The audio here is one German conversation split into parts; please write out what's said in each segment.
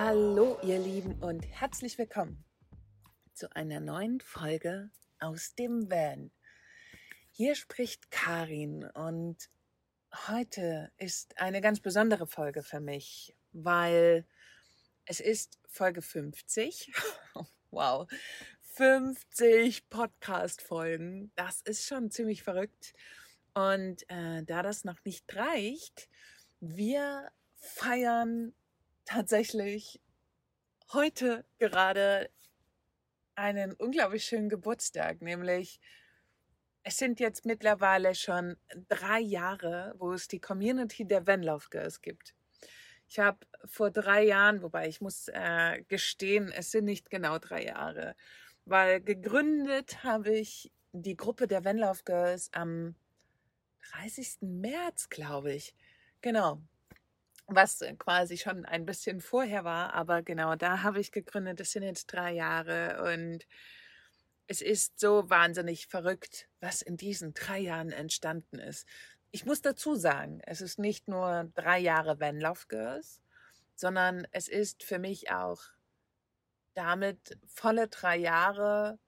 Hallo ihr Lieben und herzlich willkommen zu einer neuen Folge aus dem Van. Hier spricht Karin und heute ist eine ganz besondere Folge für mich, weil es ist Folge 50. wow, 50 Podcast-Folgen. Das ist schon ziemlich verrückt. Und äh, da das noch nicht reicht, wir feiern tatsächlich heute gerade einen unglaublich schönen Geburtstag, nämlich es sind jetzt mittlerweile schon drei Jahre, wo es die Community der Vanlove Girls gibt. Ich habe vor drei Jahren, wobei ich muss äh, gestehen, es sind nicht genau drei Jahre, weil gegründet habe ich die Gruppe der Vanlove Girls am 30. März, glaube ich. Genau, was quasi schon ein bisschen vorher war, aber genau da habe ich gegründet. Das sind jetzt drei Jahre und es ist so wahnsinnig verrückt, was in diesen drei Jahren entstanden ist. Ich muss dazu sagen, es ist nicht nur drei Jahre Van Love Girls, sondern es ist für mich auch damit volle drei Jahre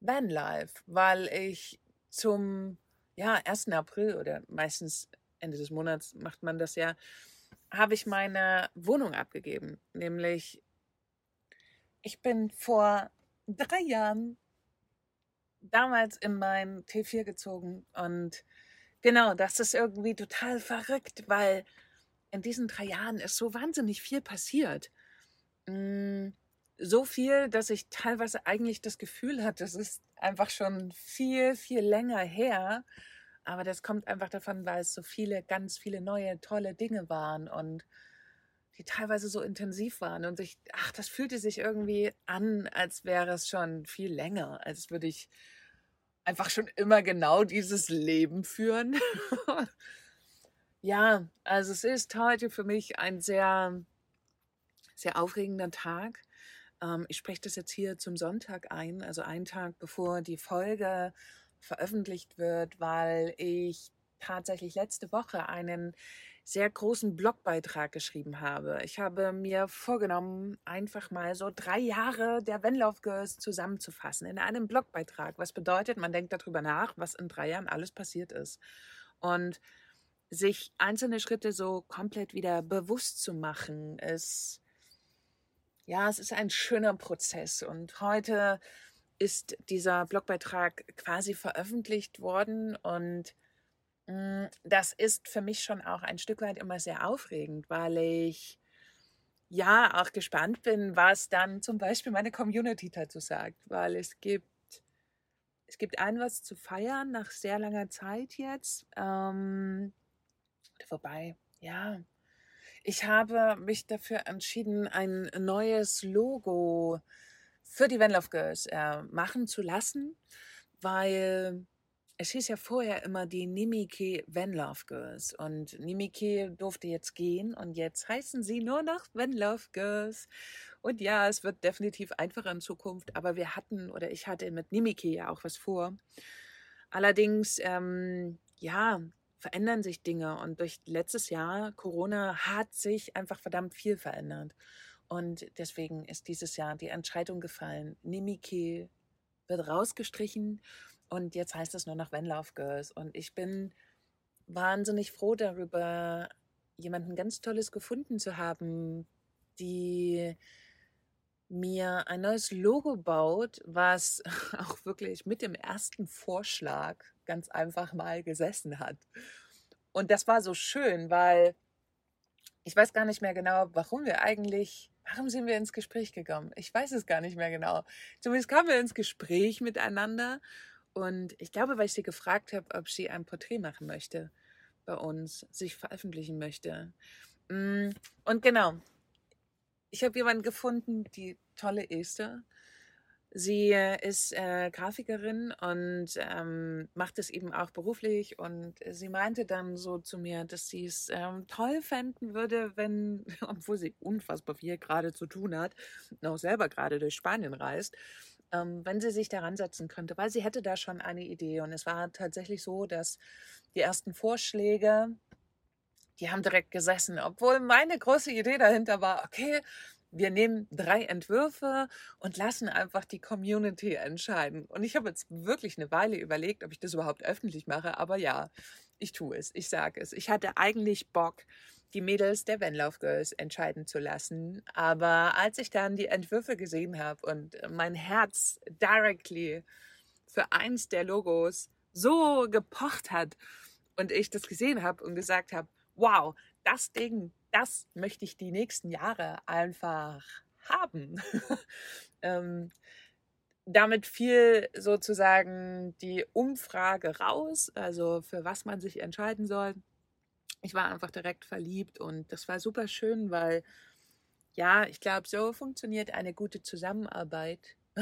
Vanlife, weil ich zum ja, 1. April oder meistens Ende des Monats macht man das ja, habe ich meine Wohnung abgegeben. Nämlich, ich bin vor drei Jahren damals in mein T4 gezogen und genau, das ist irgendwie total verrückt, weil in diesen drei Jahren ist so wahnsinnig viel passiert. Mm, so viel, dass ich teilweise eigentlich das Gefühl hatte, es ist einfach schon viel, viel länger her. Aber das kommt einfach davon, weil es so viele, ganz viele neue, tolle Dinge waren und die teilweise so intensiv waren. Und ich, ach, das fühlte sich irgendwie an, als wäre es schon viel länger, als würde ich einfach schon immer genau dieses Leben führen. ja, also es ist heute für mich ein sehr, sehr aufregender Tag. Ähm, ich spreche das jetzt hier zum Sonntag ein, also einen Tag bevor die Folge veröffentlicht wird, weil ich tatsächlich letzte Woche einen sehr großen Blogbeitrag geschrieben habe. Ich habe mir vorgenommen, einfach mal so drei Jahre der Wenlauf Girls zusammenzufassen in einem Blogbeitrag. Was bedeutet, man denkt darüber nach, was in drei Jahren alles passiert ist. Und sich einzelne Schritte so komplett wieder bewusst zu machen, ist, ja, es ist ein schöner Prozess. Und heute ist dieser Blogbeitrag quasi veröffentlicht worden und mm, das ist für mich schon auch ein Stück weit immer sehr aufregend, weil ich ja auch gespannt bin, was dann zum Beispiel meine Community dazu sagt, weil es gibt es gibt ein was zu feiern nach sehr langer Zeit jetzt. Ähm, wobei, ja, ich habe mich dafür entschieden, ein neues Logo zu für die Van Love Girls äh, machen zu lassen, weil es hieß ja vorher immer die Nimike Van Love Girls und Nimike durfte jetzt gehen und jetzt heißen sie nur noch Van Love Girls. Und ja, es wird definitiv einfacher in Zukunft, aber wir hatten oder ich hatte mit Nimike ja auch was vor. Allerdings, ähm, ja, verändern sich Dinge und durch letztes Jahr Corona hat sich einfach verdammt viel verändert. Und deswegen ist dieses Jahr die Entscheidung gefallen. Nimiki wird rausgestrichen und jetzt heißt es nur noch When Love Girls. Und ich bin wahnsinnig froh darüber, jemanden ganz Tolles gefunden zu haben, die mir ein neues Logo baut, was auch wirklich mit dem ersten Vorschlag ganz einfach mal gesessen hat. Und das war so schön, weil ich weiß gar nicht mehr genau, warum wir eigentlich Warum sind wir ins Gespräch gekommen? Ich weiß es gar nicht mehr genau. Zumindest kamen wir ins Gespräch miteinander und ich glaube, weil ich sie gefragt habe, ob sie ein Porträt machen möchte bei uns, sich veröffentlichen möchte. Mm, und genau, ich habe jemanden gefunden, die tolle Esther, Sie ist äh, Grafikerin und ähm, macht es eben auch beruflich. Und sie meinte dann so zu mir, dass sie es ähm, toll fänden würde, wenn, obwohl sie unfassbar viel gerade zu tun hat, auch selber gerade durch Spanien reist, ähm, wenn sie sich daran setzen könnte, weil sie hätte da schon eine Idee. Und es war tatsächlich so, dass die ersten Vorschläge, die haben direkt gesessen, obwohl meine große Idee dahinter war, okay, wir nehmen drei Entwürfe und lassen einfach die Community entscheiden. Und ich habe jetzt wirklich eine Weile überlegt, ob ich das überhaupt öffentlich mache, aber ja, ich tue es, ich sage es. Ich hatte eigentlich Bock, die Mädels der Van Love Girls entscheiden zu lassen. Aber als ich dann die Entwürfe gesehen habe und mein Herz directly für eins der Logos so gepocht hat und ich das gesehen habe und gesagt habe, wow, das Ding, das möchte ich die nächsten Jahre einfach haben. ähm, damit fiel sozusagen die Umfrage raus, also für was man sich entscheiden soll. Ich war einfach direkt verliebt und das war super schön, weil ja, ich glaube, so funktioniert eine gute Zusammenarbeit.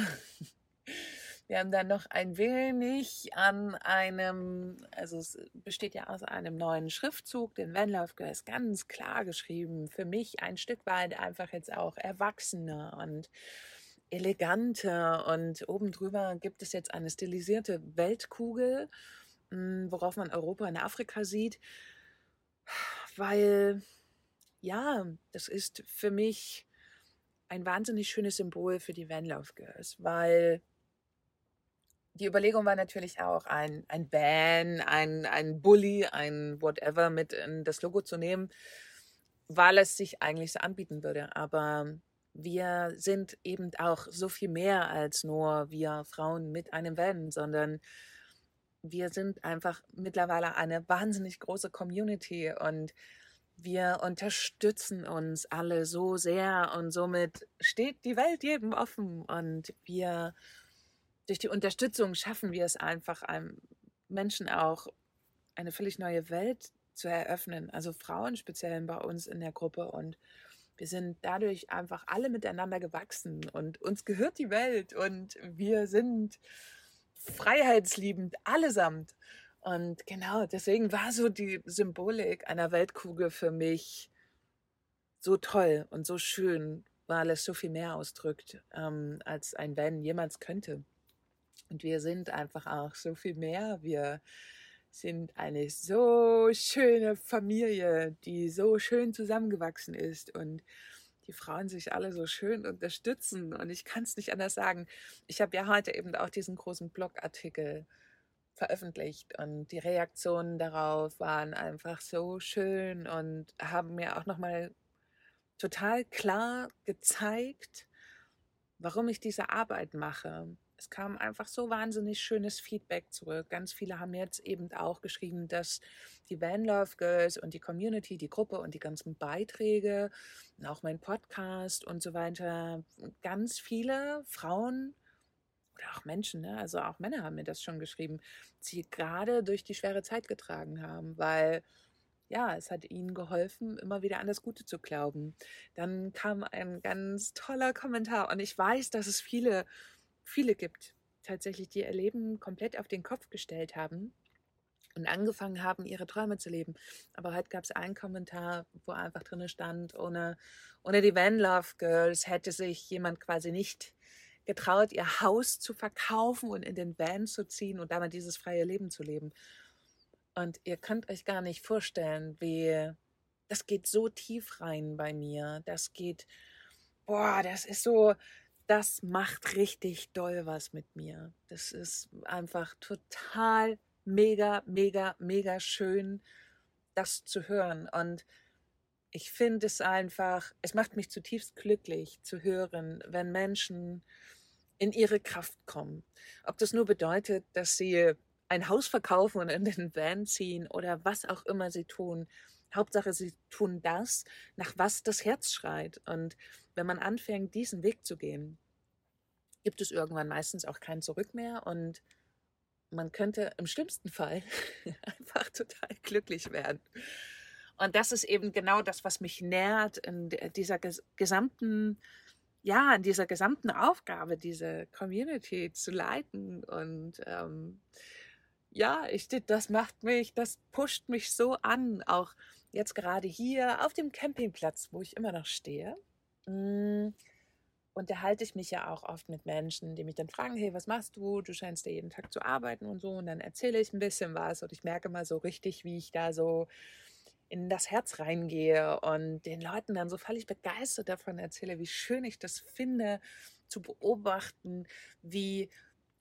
Wir haben dann noch ein wenig an einem, also es besteht ja aus einem neuen Schriftzug, den Van Love ist ganz klar geschrieben. Für mich ein Stück weit einfach jetzt auch erwachsener und eleganter. Und oben drüber gibt es jetzt eine stilisierte Weltkugel, hm, worauf man Europa und Afrika sieht. Weil, ja, das ist für mich ein wahnsinnig schönes Symbol für die Van Love Girls, weil die Überlegung war natürlich auch, ein, ein Van, ein, ein Bully, ein whatever mit in das Logo zu nehmen, weil es sich eigentlich so anbieten würde. Aber wir sind eben auch so viel mehr als nur wir Frauen mit einem Van, sondern wir sind einfach mittlerweile eine wahnsinnig große Community und wir unterstützen uns alle so sehr und somit steht die Welt jedem offen und wir durch die Unterstützung schaffen wir es einfach, einem Menschen auch eine völlig neue Welt zu eröffnen. Also Frauen speziell bei uns in der Gruppe. Und wir sind dadurch einfach alle miteinander gewachsen und uns gehört die Welt und wir sind freiheitsliebend allesamt. Und genau, deswegen war so die Symbolik einer Weltkugel für mich so toll und so schön, weil es so viel mehr ausdrückt, ähm, als ein Van jemals könnte. Und wir sind einfach auch so viel mehr. Wir sind eine so schöne Familie, die so schön zusammengewachsen ist und die Frauen sich alle so schön unterstützen. Und ich kann es nicht anders sagen. Ich habe ja heute eben auch diesen großen Blogartikel veröffentlicht und die Reaktionen darauf waren einfach so schön und haben mir auch nochmal total klar gezeigt, warum ich diese Arbeit mache es kam einfach so wahnsinnig schönes Feedback zurück. Ganz viele haben jetzt eben auch geschrieben, dass die Van Love Girls und die Community, die Gruppe und die ganzen Beiträge, auch mein Podcast und so weiter, ganz viele Frauen oder auch Menschen, ne? also auch Männer haben mir das schon geschrieben, sie gerade durch die schwere Zeit getragen haben, weil ja, es hat ihnen geholfen, immer wieder an das Gute zu glauben. Dann kam ein ganz toller Kommentar und ich weiß, dass es viele viele gibt, tatsächlich, die ihr Leben komplett auf den Kopf gestellt haben und angefangen haben, ihre Träume zu leben. Aber heute gab es einen Kommentar, wo einfach drin stand, ohne, ohne die Van Love Girls hätte sich jemand quasi nicht getraut, ihr Haus zu verkaufen und in den Van zu ziehen und damit dieses freie Leben zu leben. Und ihr könnt euch gar nicht vorstellen, wie das geht so tief rein bei mir. Das geht, boah, das ist so, das macht richtig doll was mit mir. Das ist einfach total mega, mega, mega schön, das zu hören. Und ich finde es einfach, es macht mich zutiefst glücklich zu hören, wenn Menschen in ihre Kraft kommen. Ob das nur bedeutet, dass sie ein Haus verkaufen und in den Van ziehen oder was auch immer sie tun. Hauptsache, sie tun das, nach was das Herz schreit. Und wenn man anfängt, diesen Weg zu gehen, gibt es irgendwann meistens auch kein Zurück mehr und man könnte im schlimmsten Fall einfach total glücklich werden. Und das ist eben genau das, was mich nährt in dieser gesamten, ja, in dieser gesamten Aufgabe, diese Community zu leiten. Und ähm, ja, ich, das macht mich, das pusht mich so an, auch jetzt gerade hier auf dem Campingplatz, wo ich immer noch stehe. Mm, unterhalte ich mich ja auch oft mit Menschen, die mich dann fragen, hey, was machst du? Du scheinst ja jeden Tag zu arbeiten und so. Und dann erzähle ich ein bisschen was und ich merke mal so richtig, wie ich da so in das Herz reingehe und den Leuten dann so völlig begeistert davon erzähle, wie schön ich das finde, zu beobachten, wie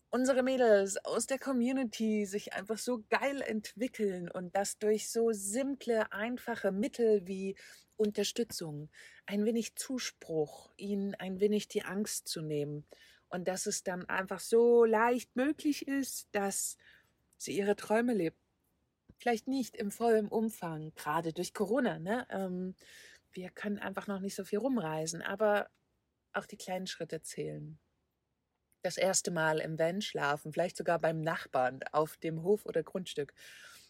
unsere Mädels aus der Community sich einfach so geil entwickeln und das durch so simple, einfache Mittel wie Unterstützung, ein wenig Zuspruch, ihnen ein wenig die Angst zu nehmen und dass es dann einfach so leicht möglich ist, dass sie ihre Träume lebt. Vielleicht nicht im vollen Umfang, gerade durch Corona. Ne? Ähm, wir können einfach noch nicht so viel rumreisen, aber auch die kleinen Schritte zählen. Das erste Mal im Van schlafen, vielleicht sogar beim Nachbarn auf dem Hof oder Grundstück,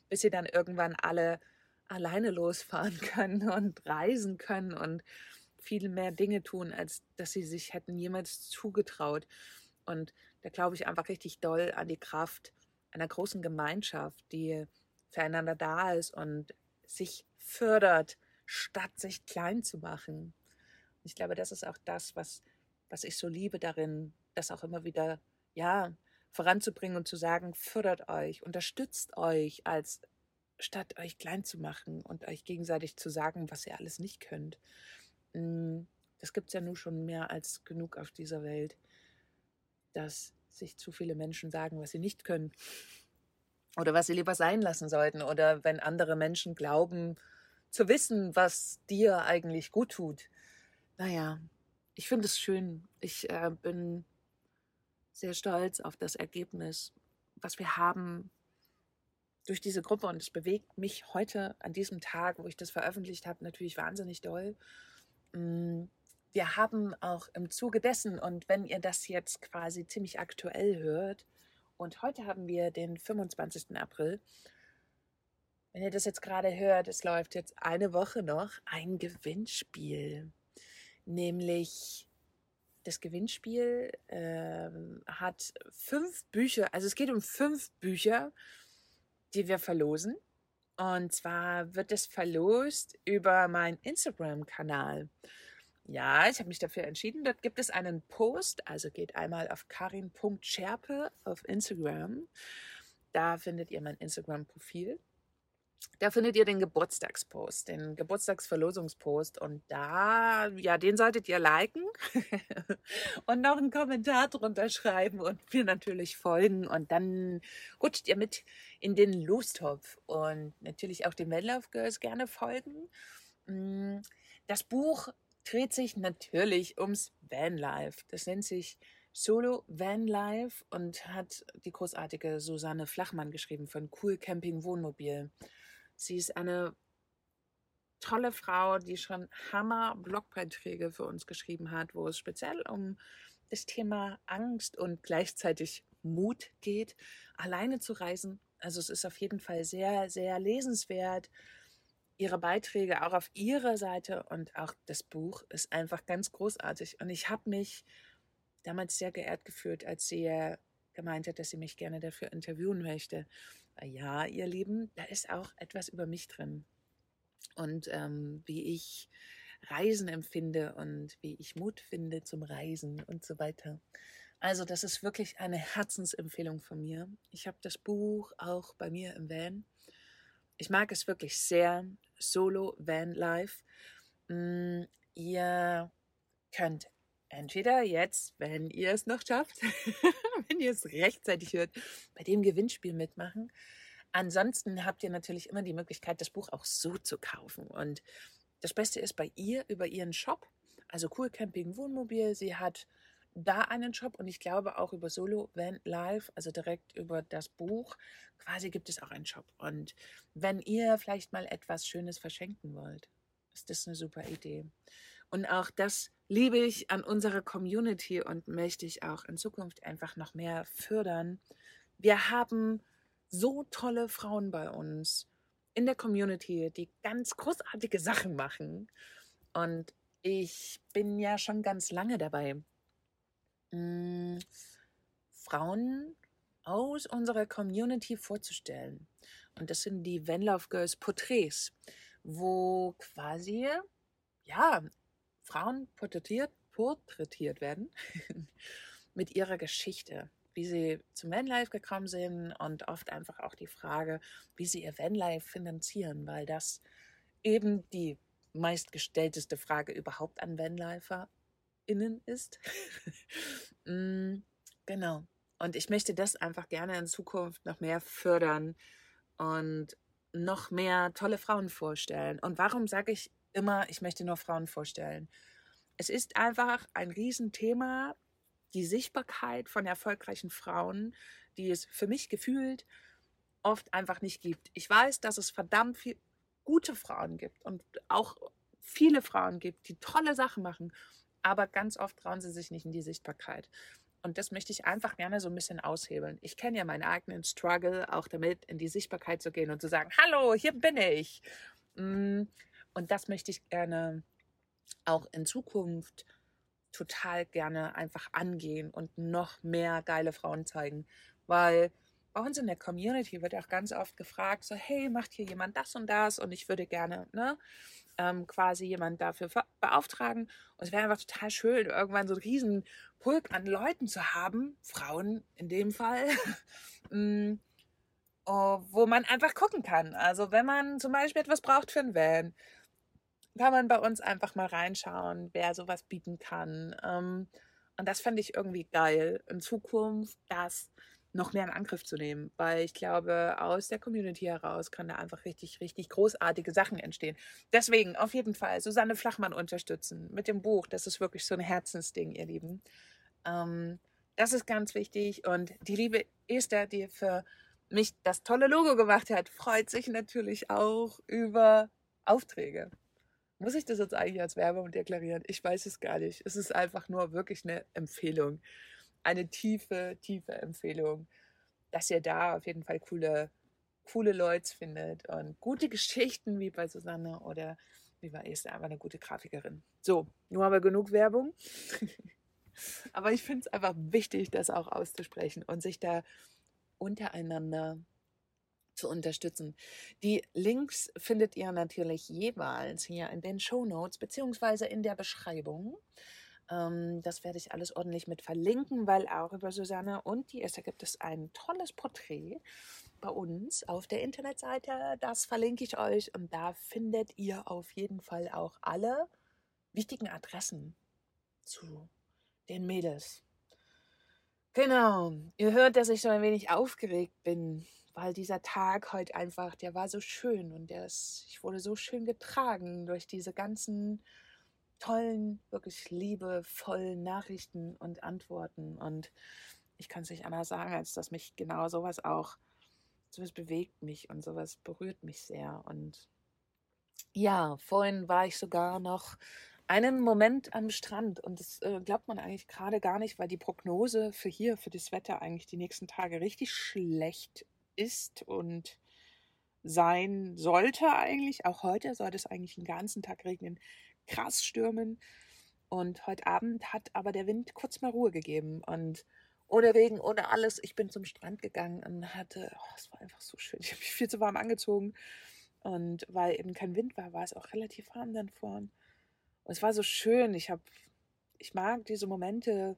bis sie dann irgendwann alle alleine losfahren können und reisen können und viel mehr Dinge tun, als dass sie sich hätten jemals zugetraut. Und da glaube ich einfach richtig doll an die Kraft einer großen Gemeinschaft, die füreinander da ist und sich fördert, statt sich klein zu machen. Ich glaube, das ist auch das, was, was ich so liebe darin, das auch immer wieder, ja, voranzubringen und zu sagen, fördert euch, unterstützt euch, als statt euch klein zu machen und euch gegenseitig zu sagen, was ihr alles nicht könnt. Hm, das gibt es ja nun schon mehr als genug auf dieser Welt, dass sich zu viele Menschen sagen, was sie nicht können oder was sie lieber sein lassen sollten oder wenn andere Menschen glauben zu wissen, was dir eigentlich gut tut naja, ich finde es schön. Ich äh, bin sehr stolz auf das Ergebnis, was wir haben durch diese Gruppe. Und es bewegt mich heute an diesem Tag, wo ich das veröffentlicht habe, natürlich wahnsinnig doll. Mm, wir haben auch im Zuge dessen, und wenn ihr das jetzt quasi ziemlich aktuell hört, und heute haben wir den 25. April, wenn ihr das jetzt gerade hört, es läuft jetzt eine Woche noch, ein Gewinnspiel nämlich das Gewinnspiel äh, hat fünf Bücher, also es geht um fünf Bücher, die wir verlosen. Und zwar wird es verlost über meinen Instagram-Kanal. Ja, ich habe mich dafür entschieden. Dort gibt es einen Post, also geht einmal auf karin.scherpe auf Instagram. Da findet ihr mein Instagram-Profil. Da findet ihr den Geburtstagspost, den Geburtstagsverlosungspost und da, ja, den solltet ihr liken und noch einen Kommentar drunter schreiben und mir natürlich folgen und dann rutscht ihr mit in den Lostopf und natürlich auch den Love Girls gerne folgen. Mm, das Buch dreht sich natürlich ums Vanlife. Das nennt sich Solo Vanlife und hat die großartige Susanne Flachmann geschrieben von Cool Camping Wohnmobil. Sie ist eine tolle Frau, die schon Hammer-Blogbeiträge für uns geschrieben hat, wo es speziell um das Thema Angst und gleichzeitig Mut geht, alleine zu reisen. Also es ist auf jeden Fall sehr, sehr lesenswert. Ihre Beiträge auch auf ihrer Seite und auch das Buch ist einfach ganz großartig. Und ich habe mich damals sehr geehrt gefühlt, als sie gemeint hat, dass sie mich gerne dafür interviewen möchte ja, ihr Lieben, da ist auch etwas über mich drin. Und ähm, wie ich Reisen empfinde und wie ich Mut finde zum Reisen und so weiter. Also das ist wirklich eine Herzensempfehlung von mir. Ich habe das Buch auch bei mir im Van. Ich mag es wirklich sehr. Solo Van Life. Mm, ihr könnt entweder jetzt, wenn ihr es noch schafft, wenn ihr es rechtzeitig hört, bei dem Gewinnspiel mitmachen. Ansonsten habt ihr natürlich immer die Möglichkeit, das Buch auch so zu kaufen. Und das Beste ist bei ihr über ihren Shop, also Cool Camping Wohnmobil. Sie hat da einen Shop und ich glaube auch über Solo Van Live, also direkt über das Buch, quasi gibt es auch einen Shop. Und wenn ihr vielleicht mal etwas Schönes verschenken wollt, ist das eine super Idee. Und auch das liebe ich an unserer Community und möchte ich auch in Zukunft einfach noch mehr fördern. Wir haben so tolle Frauen bei uns in der Community, die ganz großartige Sachen machen. Und ich bin ja schon ganz lange dabei, mh, Frauen aus unserer Community vorzustellen. Und das sind die Vanlove Girls Porträts, wo quasi ja Frauen porträtiert, porträtiert werden mit ihrer Geschichte, wie sie zum Vanlife gekommen sind und oft einfach auch die Frage, wie sie ihr Vanlife finanzieren, weil das eben die meistgestellteste Frage überhaupt an VanliferInnen ist. mm, genau. Und ich möchte das einfach gerne in Zukunft noch mehr fördern und noch mehr tolle Frauen vorstellen. Und warum sage ich immer, ich möchte nur Frauen vorstellen? Es ist einfach ein Riesenthema, die Sichtbarkeit von erfolgreichen Frauen, die es für mich gefühlt oft einfach nicht gibt. Ich weiß, dass es verdammt viele gute Frauen gibt und auch viele Frauen gibt, die tolle Sachen machen, aber ganz oft trauen sie sich nicht in die Sichtbarkeit. Und das möchte ich einfach gerne so ein bisschen aushebeln. Ich kenne ja meinen eigenen Struggle auch damit, in die Sichtbarkeit zu gehen und zu sagen, hallo, hier bin ich. Und das möchte ich gerne auch in Zukunft total gerne einfach angehen und noch mehr geile Frauen zeigen. Weil bei uns in der Community wird auch ganz oft gefragt, so, hey, macht hier jemand das und das? Und ich würde gerne, ne? ähm, quasi jemand dafür beauftragen. Und es wäre einfach total schön, irgendwann so einen riesen Pulk an Leuten zu haben, Frauen in dem Fall, mm, oh, wo man einfach gucken kann. Also wenn man zum Beispiel etwas braucht für ein Van, kann man bei uns einfach mal reinschauen, wer sowas bieten kann. Ähm, und das fände ich irgendwie geil in Zukunft, dass noch mehr in Angriff zu nehmen, weil ich glaube, aus der Community heraus kann da einfach richtig, richtig großartige Sachen entstehen. Deswegen auf jeden Fall Susanne Flachmann unterstützen mit dem Buch. Das ist wirklich so ein Herzensding, ihr Lieben. Ähm, das ist ganz wichtig. Und die liebe Esther, die für mich das tolle Logo gemacht hat, freut sich natürlich auch über Aufträge. Muss ich das jetzt eigentlich als Werbung deklarieren? Ich weiß es gar nicht. Es ist einfach nur wirklich eine Empfehlung eine tiefe, tiefe Empfehlung, dass ihr da auf jeden Fall coole, coole Leute findet und gute Geschichten wie bei Susanne oder wie bei Esther, einfach eine gute Grafikerin. So, nur aber genug Werbung. aber ich finde es einfach wichtig, das auch auszusprechen und sich da untereinander zu unterstützen. Die Links findet ihr natürlich jeweils hier in den Show Notes beziehungsweise in der Beschreibung. Ähm, das werde ich alles ordentlich mit verlinken, weil auch über Susanne und die Esther gibt es ein tolles Porträt bei uns auf der Internetseite. Das verlinke ich euch und da findet ihr auf jeden Fall auch alle wichtigen Adressen zu den Mädels. Genau, ihr hört, dass ich so ein wenig aufgeregt bin, weil dieser Tag heute einfach, der war so schön und der ist, ich wurde so schön getragen durch diese ganzen tollen, wirklich liebevollen Nachrichten und Antworten. Und ich kann es nicht anders sagen, als dass mich genau sowas auch, sowas bewegt mich und sowas berührt mich sehr. Und ja, vorhin war ich sogar noch einen Moment am Strand und das äh, glaubt man eigentlich gerade gar nicht, weil die Prognose für hier, für das Wetter eigentlich die nächsten Tage richtig schlecht ist und sein sollte eigentlich. Auch heute sollte es eigentlich den ganzen Tag regnen krass stürmen. Und heute Abend hat aber der Wind kurz mal Ruhe gegeben. Und ohne Regen, ohne alles, ich bin zum Strand gegangen und hatte, oh, es war einfach so schön. Ich habe mich viel zu warm angezogen. Und weil eben kein Wind war, war es auch relativ warm dann vorn. Und es war so schön. Ich habe, ich mag diese Momente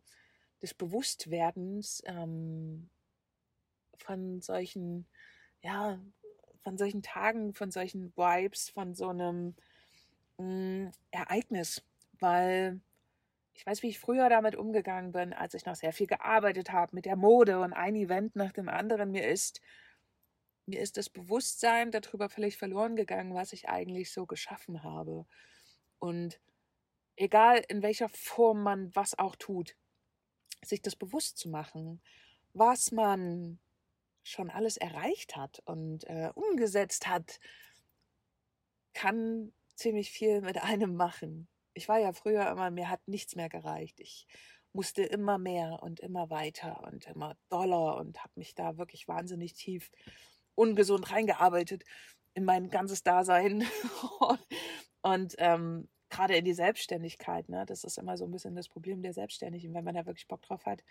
des Bewusstwerdens ähm, von solchen, ja, von solchen Tagen, von solchen Vibes, von so einem hm, Ereignis, weil ich weiß, wie ich früher damit umgegangen bin, als ich noch sehr viel gearbeitet habe mit der Mode und ein Event nach dem anderen. Mir ist, mir ist das Bewusstsein darüber völlig verloren gegangen, was ich eigentlich so geschaffen habe. Und egal in welcher Form man was auch tut, sich das bewusst zu machen, was man schon alles erreicht hat und äh, umgesetzt hat, kann ziemlich viel mit einem machen. Ich war ja früher immer, mir hat nichts mehr gereicht. Ich musste immer mehr und immer weiter und immer doller und habe mich da wirklich wahnsinnig tief ungesund reingearbeitet in mein ganzes Dasein. und ähm, gerade in die Selbstständigkeit, ne, das ist immer so ein bisschen das Problem der Selbstständigen. Wenn man da wirklich Bock drauf hat,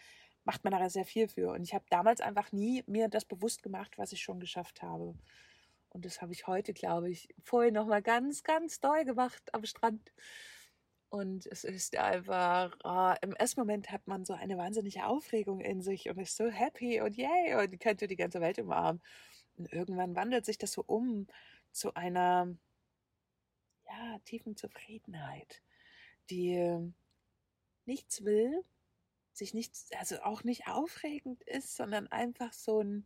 macht man da sehr viel für. Und ich habe damals einfach nie mir das bewusst gemacht, was ich schon geschafft habe. Und das habe ich heute, glaube ich, vorhin nochmal ganz, ganz doll gemacht am Strand. Und es ist einfach, oh, im ersten Moment hat man so eine wahnsinnige Aufregung in sich und ist so happy und yay und könnte die ganze Welt umarmen. Und irgendwann wandelt sich das so um zu einer, ja, tiefen Zufriedenheit, die nichts will, sich nichts, also auch nicht aufregend ist, sondern einfach so ein,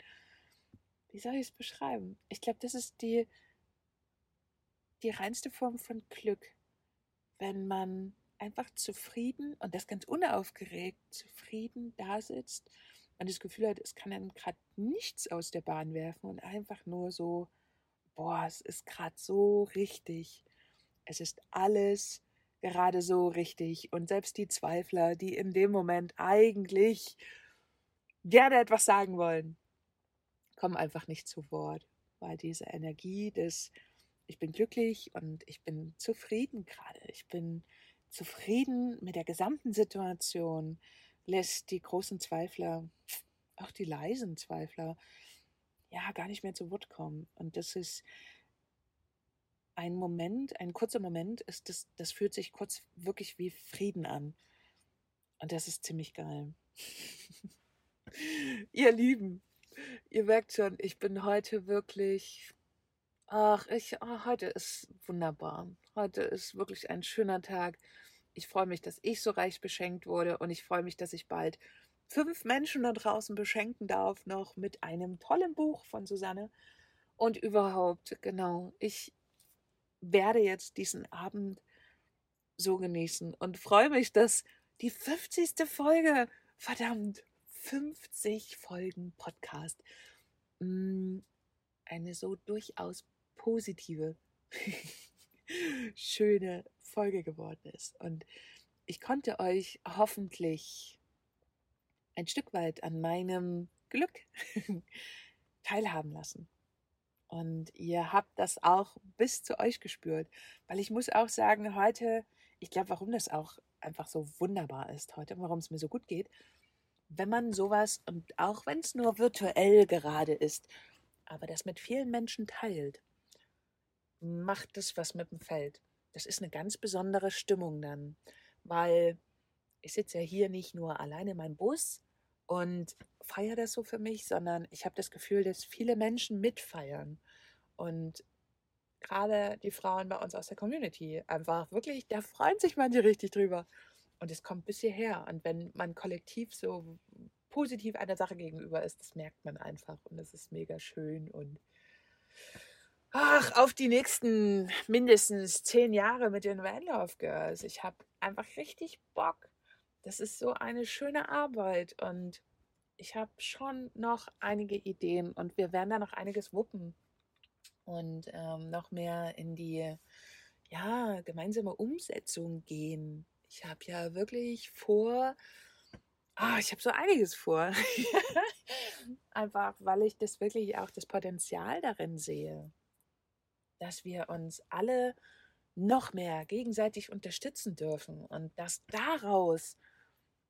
wie soll ich es beschreiben? Ich glaube, das ist die, die reinste Form von Glück, wenn man einfach zufrieden und das ganz unaufgeregt zufrieden da sitzt und das Gefühl hat, es kann einem gerade nichts aus der Bahn werfen und einfach nur so, boah, es ist gerade so richtig. Es ist alles gerade so richtig. Und selbst die Zweifler, die in dem Moment eigentlich gerne etwas sagen wollen, kommen einfach nicht zu Wort, weil diese Energie des ich bin glücklich und ich bin zufrieden gerade. Ich bin zufrieden mit der gesamten Situation, lässt die großen Zweifler, auch die leisen Zweifler, ja, gar nicht mehr zu Wort kommen. Und das ist ein Moment, ein kurzer Moment, ist das, das fühlt sich kurz wirklich wie Frieden an. Und das ist ziemlich geil. ihr Lieben, ihr merkt schon, ich bin heute wirklich, ach, ich, oh, heute ist wunderbar. Heute ist wirklich ein schöner Tag. Ich freue mich, dass ich so reich beschenkt wurde und ich freue mich, dass ich bald fünf Menschen da draußen beschenken darf, noch mit einem tollen Buch von Susanne. Und überhaupt, genau, ich werde jetzt diesen Abend so genießen und freue mich, dass die 50. Folge, verdammt, 50 Folgen Podcast, mm, eine so durchaus positive, schöne Folge geworden ist. Und ich konnte euch hoffentlich ein Stück weit an meinem Glück teilhaben lassen. Und ihr habt das auch bis zu euch gespürt. Weil ich muss auch sagen, heute, ich glaube, warum das auch einfach so wunderbar ist heute, warum es mir so gut geht, wenn man sowas, und auch wenn es nur virtuell gerade ist, aber das mit vielen Menschen teilt, macht es was mit dem Feld. Das ist eine ganz besondere Stimmung dann, weil ich sitze ja hier nicht nur alleine in meinem Bus und feiere das so für mich, sondern ich habe das Gefühl, dass viele Menschen mitfeiern. Und gerade die Frauen bei uns aus der Community einfach wirklich, da freuen sich manche richtig drüber. Und es kommt bis hierher. Und wenn man kollektiv so positiv einer Sache gegenüber ist, das merkt man einfach. Und es ist mega schön. Und ach, auf die nächsten mindestens zehn Jahre mit den Vanlove Girls. Ich habe einfach richtig Bock. Das ist so eine schöne Arbeit und ich habe schon noch einige Ideen und wir werden da noch einiges wuppen und ähm, noch mehr in die ja, gemeinsame Umsetzung gehen. Ich habe ja wirklich vor, oh, ich habe so einiges vor. Einfach, weil ich das wirklich auch das Potenzial darin sehe, dass wir uns alle noch mehr gegenseitig unterstützen dürfen und dass daraus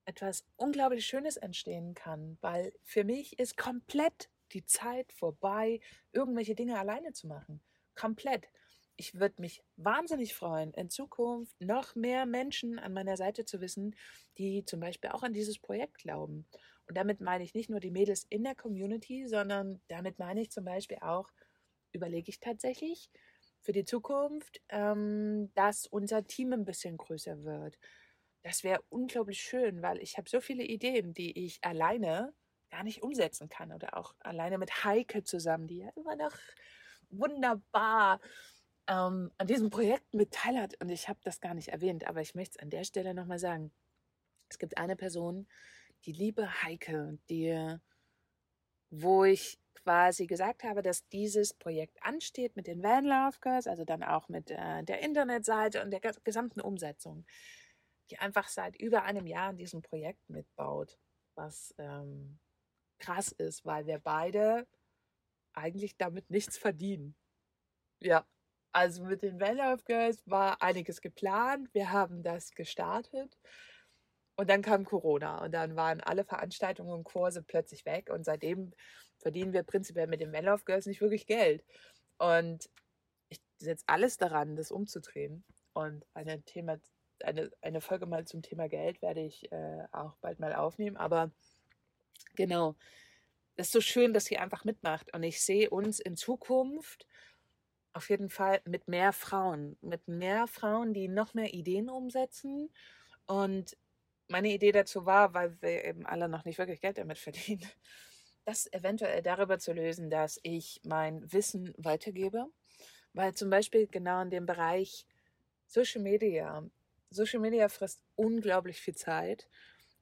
etwas unglaublich Schönes entstehen kann, weil für mich ist komplett die Zeit vorbei, irgendwelche Dinge alleine zu machen. Komplett. Ich würde mich wahnsinnig freuen, in Zukunft noch mehr Menschen an meiner Seite zu wissen, die zum Beispiel auch an dieses Projekt glauben. Und damit meine ich nicht nur die Mädels in der Community, sondern damit meine ich zum Beispiel auch, überlege ich tatsächlich für die Zukunft, ähm, dass unser Team ein bisschen größer wird das wäre unglaublich schön, weil ich habe so viele Ideen, die ich alleine gar nicht umsetzen kann oder auch alleine mit Heike zusammen, die ja immer noch wunderbar ähm, an diesem Projekt mit teil hat. Und ich habe das gar nicht erwähnt, aber ich möchte es an der Stelle nochmal sagen. Es gibt eine Person, die liebe Heike, die, wo ich quasi gesagt habe, dass dieses Projekt ansteht mit den Van Love Girls, also dann auch mit äh, der Internetseite und der gesamten Umsetzung die einfach seit über einem Jahr an diesem Projekt mitbaut, was ähm, krass ist, weil wir beide eigentlich damit nichts verdienen. Ja, also mit den Vanlife Girls war einiges geplant. Wir haben das gestartet. Und dann kam Corona und dann waren alle Veranstaltungen und Kurse plötzlich weg. Und seitdem verdienen wir prinzipiell mit den Vanlife Girls nicht wirklich Geld. Und ich setze alles daran, das umzudrehen und ein Thema eine, eine Folge mal zum Thema Geld werde ich äh, auch bald mal aufnehmen. Aber genau, das ist so schön, dass sie einfach mitmacht. Und ich sehe uns in Zukunft auf jeden Fall mit mehr Frauen, mit mehr Frauen, die noch mehr Ideen umsetzen. Und meine Idee dazu war, weil wir eben alle noch nicht wirklich Geld damit verdienen, das eventuell darüber zu lösen, dass ich mein Wissen weitergebe. Weil zum Beispiel genau in dem Bereich Social Media, Social Media frisst unglaublich viel Zeit.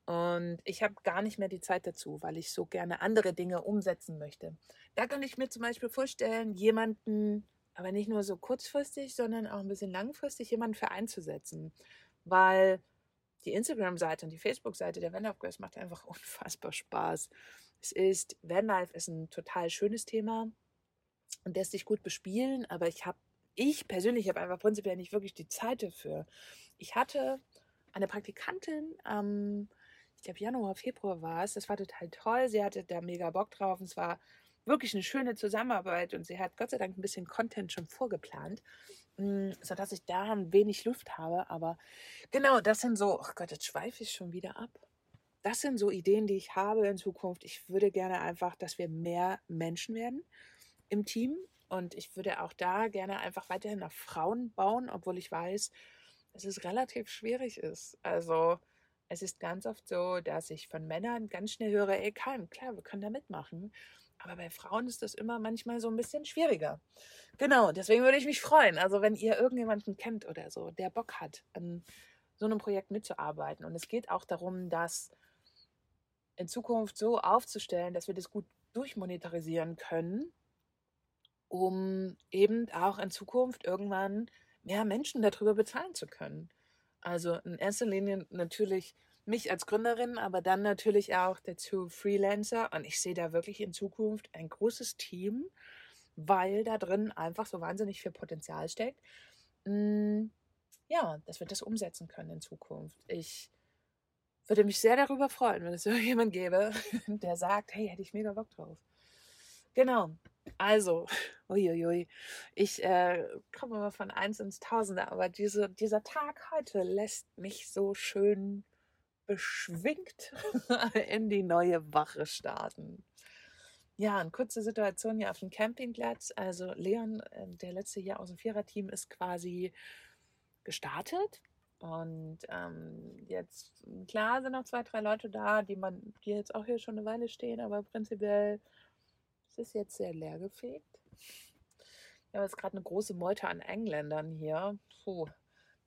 Und ich habe gar nicht mehr die Zeit dazu, weil ich so gerne andere Dinge umsetzen möchte. Da kann ich mir zum Beispiel vorstellen, jemanden aber nicht nur so kurzfristig, sondern auch ein bisschen langfristig jemanden für einzusetzen. Weil die Instagram-Seite und die Facebook-Seite der Vanlife Girls macht einfach unfassbar Spaß. Es ist, Vanlife ist ein total schönes Thema und lässt sich gut bespielen, aber ich habe, ich persönlich habe einfach prinzipiell nicht wirklich die Zeit dafür. Ich hatte eine Praktikantin am, ich glaube Januar, Februar war es, das war total toll, sie hatte da mega Bock drauf und es war wirklich eine schöne Zusammenarbeit und sie hat Gott sei Dank ein bisschen Content schon vorgeplant, mm, sodass ich da ein wenig Luft habe. Aber genau, das sind so, oh Gott, jetzt schweife ich schon wieder ab. Das sind so Ideen, die ich habe in Zukunft. Ich würde gerne einfach, dass wir mehr Menschen werden im Team. Und ich würde auch da gerne einfach weiterhin nach Frauen bauen, obwohl ich weiß, dass es relativ schwierig ist. Also es ist ganz oft so, dass ich von Männern ganz schnell höre, ey, kein, klar, wir können da mitmachen. Aber bei Frauen ist das immer manchmal so ein bisschen schwieriger. Genau, deswegen würde ich mich freuen. Also wenn ihr irgendjemanden kennt oder so, der Bock hat, an so einem Projekt mitzuarbeiten. Und es geht auch darum, das in Zukunft so aufzustellen, dass wir das gut durchmonetarisieren können, um eben auch in Zukunft irgendwann mehr Menschen darüber bezahlen zu können. Also in erster Linie natürlich mich als Gründerin, aber dann natürlich auch dazu Freelancer. Und ich sehe da wirklich in Zukunft ein großes Team, weil da drin einfach so wahnsinnig viel Potenzial steckt. Mm, ja, dass wir das umsetzen können in Zukunft. Ich würde mich sehr darüber freuen, wenn es so jemand gäbe, der sagt, hey, hätte ich mega Bock drauf. Genau. Also, uiuiui, ich äh, komme immer von eins ins Tausende, aber diese, dieser Tag heute lässt mich so schön beschwingt in die neue Wache starten. Ja, eine kurze Situation hier auf dem Campingplatz. Also Leon, äh, der letzte Jahr aus dem Viererteam, ist quasi gestartet. Und ähm, jetzt, klar, sind noch zwei, drei Leute da, die man, die jetzt auch hier schon eine Weile stehen, aber prinzipiell ist jetzt sehr leergefegt. Wir haben jetzt gerade eine große Meute an Engländern hier. Puh,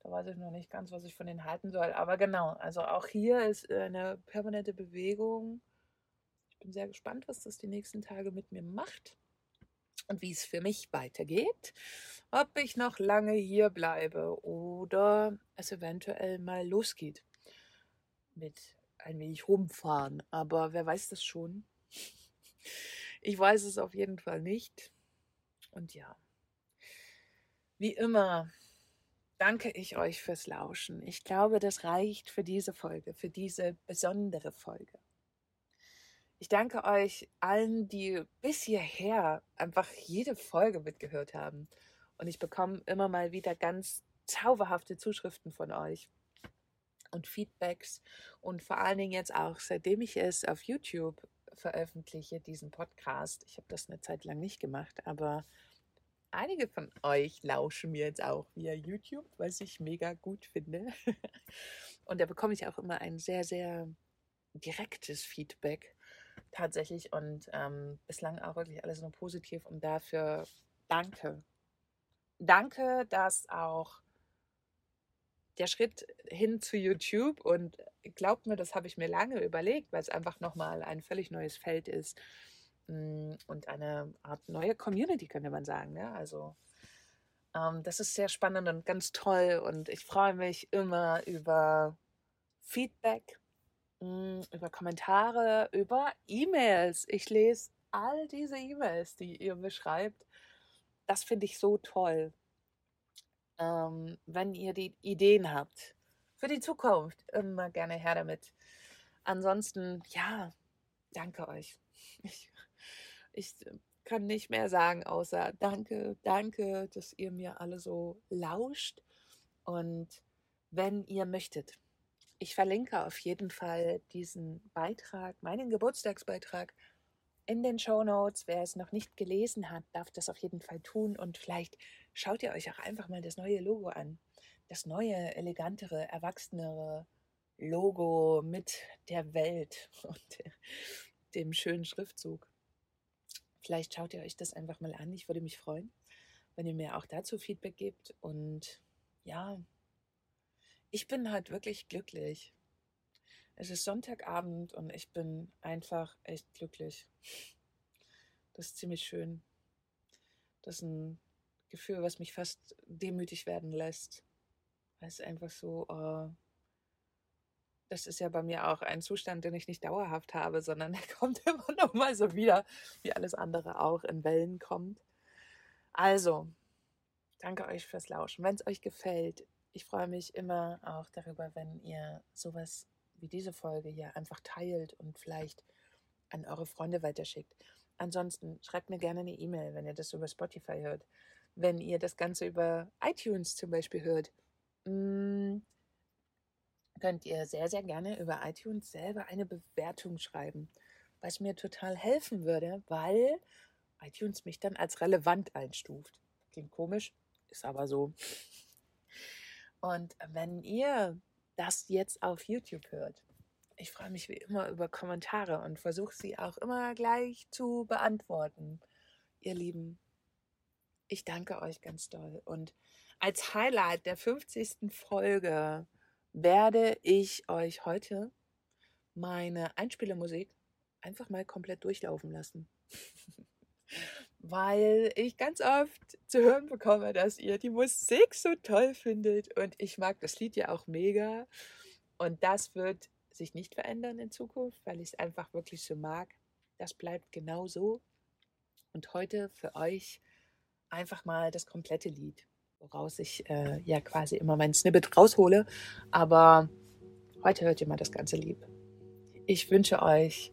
da weiß ich noch nicht ganz, was ich von denen halten soll. Aber genau, also auch hier ist äh, eine permanente Bewegung. Ich bin sehr gespannt, was das die nächsten Tage mit mir macht und wie es für mich weitergeht. Ob ich noch lange hier bleibe oder es eventuell mal losgeht mit ein wenig rumfahren. Aber wer weiß das schon? Ich weiß es auf jeden Fall nicht. Und ja, wie immer danke ich euch fürs Lauschen. Ich glaube, das reicht für diese Folge, für diese besondere Folge. Ich danke euch allen, die bis hierher einfach jede Folge mitgehört haben. Und ich bekomme immer mal wieder ganz zauberhafte Zuschriften von euch und Feedbacks. Und vor allen Dingen jetzt auch, seitdem ich es auf YouTube veröffentliche, diesen Podcast. Ich habe das eine Zeit lang nicht gemacht, aber einige von euch lauschen mir jetzt auch via YouTube, was ich mega gut finde. Und da bekomme ich auch immer ein sehr, sehr direktes Feedback tatsächlich und ähm, bislang auch wirklich alles nur positiv und dafür danke. Danke, dass auch der Schritt hin zu YouTube und glaubt mir, das habe ich mir lange überlegt, weil es einfach nochmal ein völlig neues Feld ist hm, und eine Art neue Community, könnte man sagen. Ne? Also ähm, das ist sehr spannend und ganz toll und ich freue mich immer über Feedback, hm, über Kommentare, über E-Mails. Ich lese all diese E-Mails, die ihr beschreibt. Das finde ich so toll. Ähm, wenn ihr die Ideen habt für die Zukunft, immer gerne her damit. Ansonsten, ja, danke euch. Ich ich kann nicht mehr sagen, außer danke, danke, dass ihr mir alle so lauscht. Und wenn ihr möchtet, ich verlinke auf jeden Fall diesen Beitrag, meinen Geburtstagsbeitrag, in den Show Notes. Wer es noch nicht gelesen hat, darf das auf jeden Fall tun und vielleicht schaut ihr euch auch einfach mal das neue Logo an. Das neue, elegantere, erwachsenere Logo mit der Welt und dem schönen Schriftzug. Vielleicht schaut ihr euch das einfach mal an. Ich würde mich freuen, wenn ihr mir auch dazu Feedback gebt. Und ja, ich bin halt wirklich glücklich. Es ist Sonntagabend und ich bin einfach echt glücklich. Das ist ziemlich schön. Das ist ein Gefühl, was mich fast demütig werden lässt. Weil es einfach so, oh, das ist ja bei mir auch ein Zustand, den ich nicht dauerhaft habe, sondern der kommt immer noch mal so wieder, wie alles andere auch in Wellen kommt. Also, danke euch fürs Lauschen. Wenn es euch gefällt, ich freue mich immer auch darüber, wenn ihr sowas wie diese Folge hier einfach teilt und vielleicht an eure Freunde weiterschickt. Ansonsten schreibt mir gerne eine E-Mail, wenn ihr das über Spotify hört. Wenn ihr das Ganze über iTunes zum Beispiel hört, mm, könnt ihr sehr, sehr gerne über iTunes selber eine Bewertung schreiben, was mir total helfen würde, weil iTunes mich dann als relevant einstuft. Klingt komisch, ist aber so. Und wenn ihr das jetzt auf YouTube hört. Ich freue mich wie immer über Kommentare und versuche sie auch immer gleich zu beantworten. Ihr Lieben, ich danke euch ganz doll. Und als Highlight der 50. Folge werde ich euch heute meine Einspielermusik einfach mal komplett durchlaufen lassen. Weil ich ganz oft zu hören bekomme, dass ihr die Musik so toll findet und ich mag das Lied ja auch mega. Und das wird sich nicht verändern in Zukunft, weil ich es einfach wirklich so mag. Das bleibt genau so. Und heute für euch einfach mal das komplette Lied, woraus ich äh, ja quasi immer mein Snippet raushole. Aber heute hört ihr mal das ganze Lied. Ich wünsche euch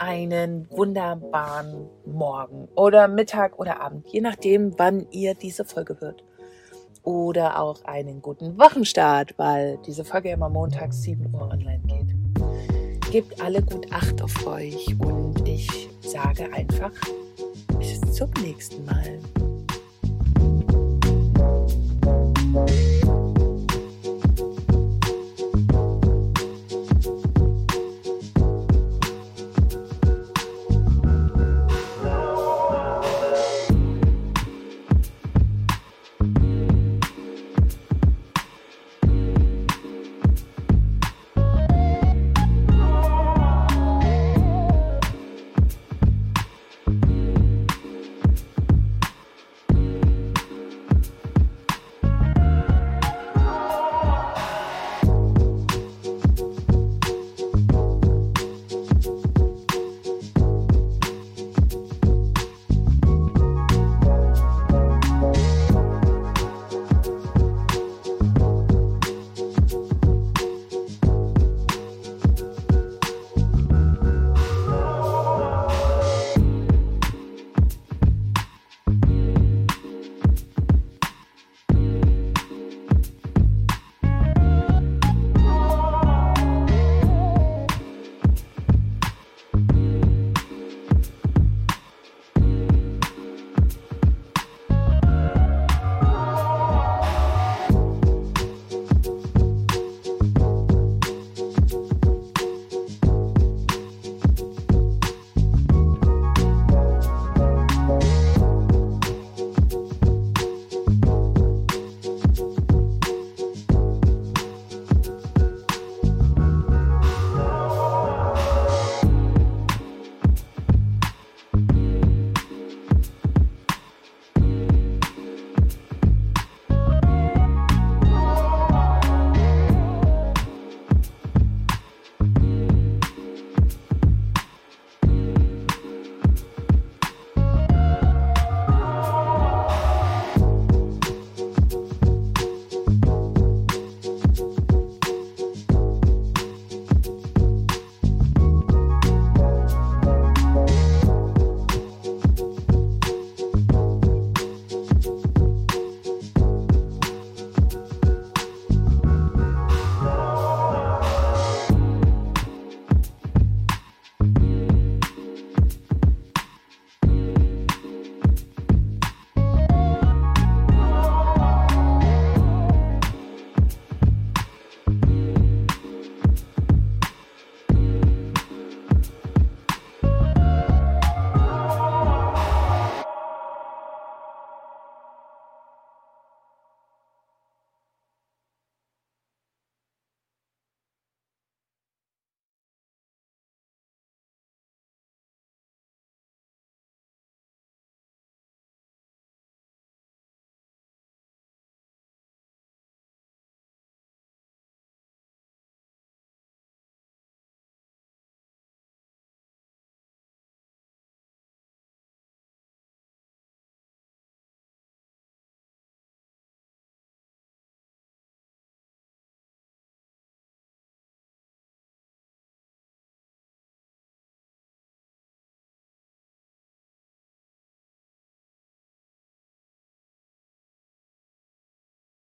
einen wunderbaren Morgen oder Mittag oder Abend, je nachdem, wann ihr diese Folge hört. Oder auch einen guten Wochenstart, weil diese Folge immer montags 7 Uhr online geht. Gebt alle gut Acht auf euch und ich sage einfach, bis zum nächsten Mal.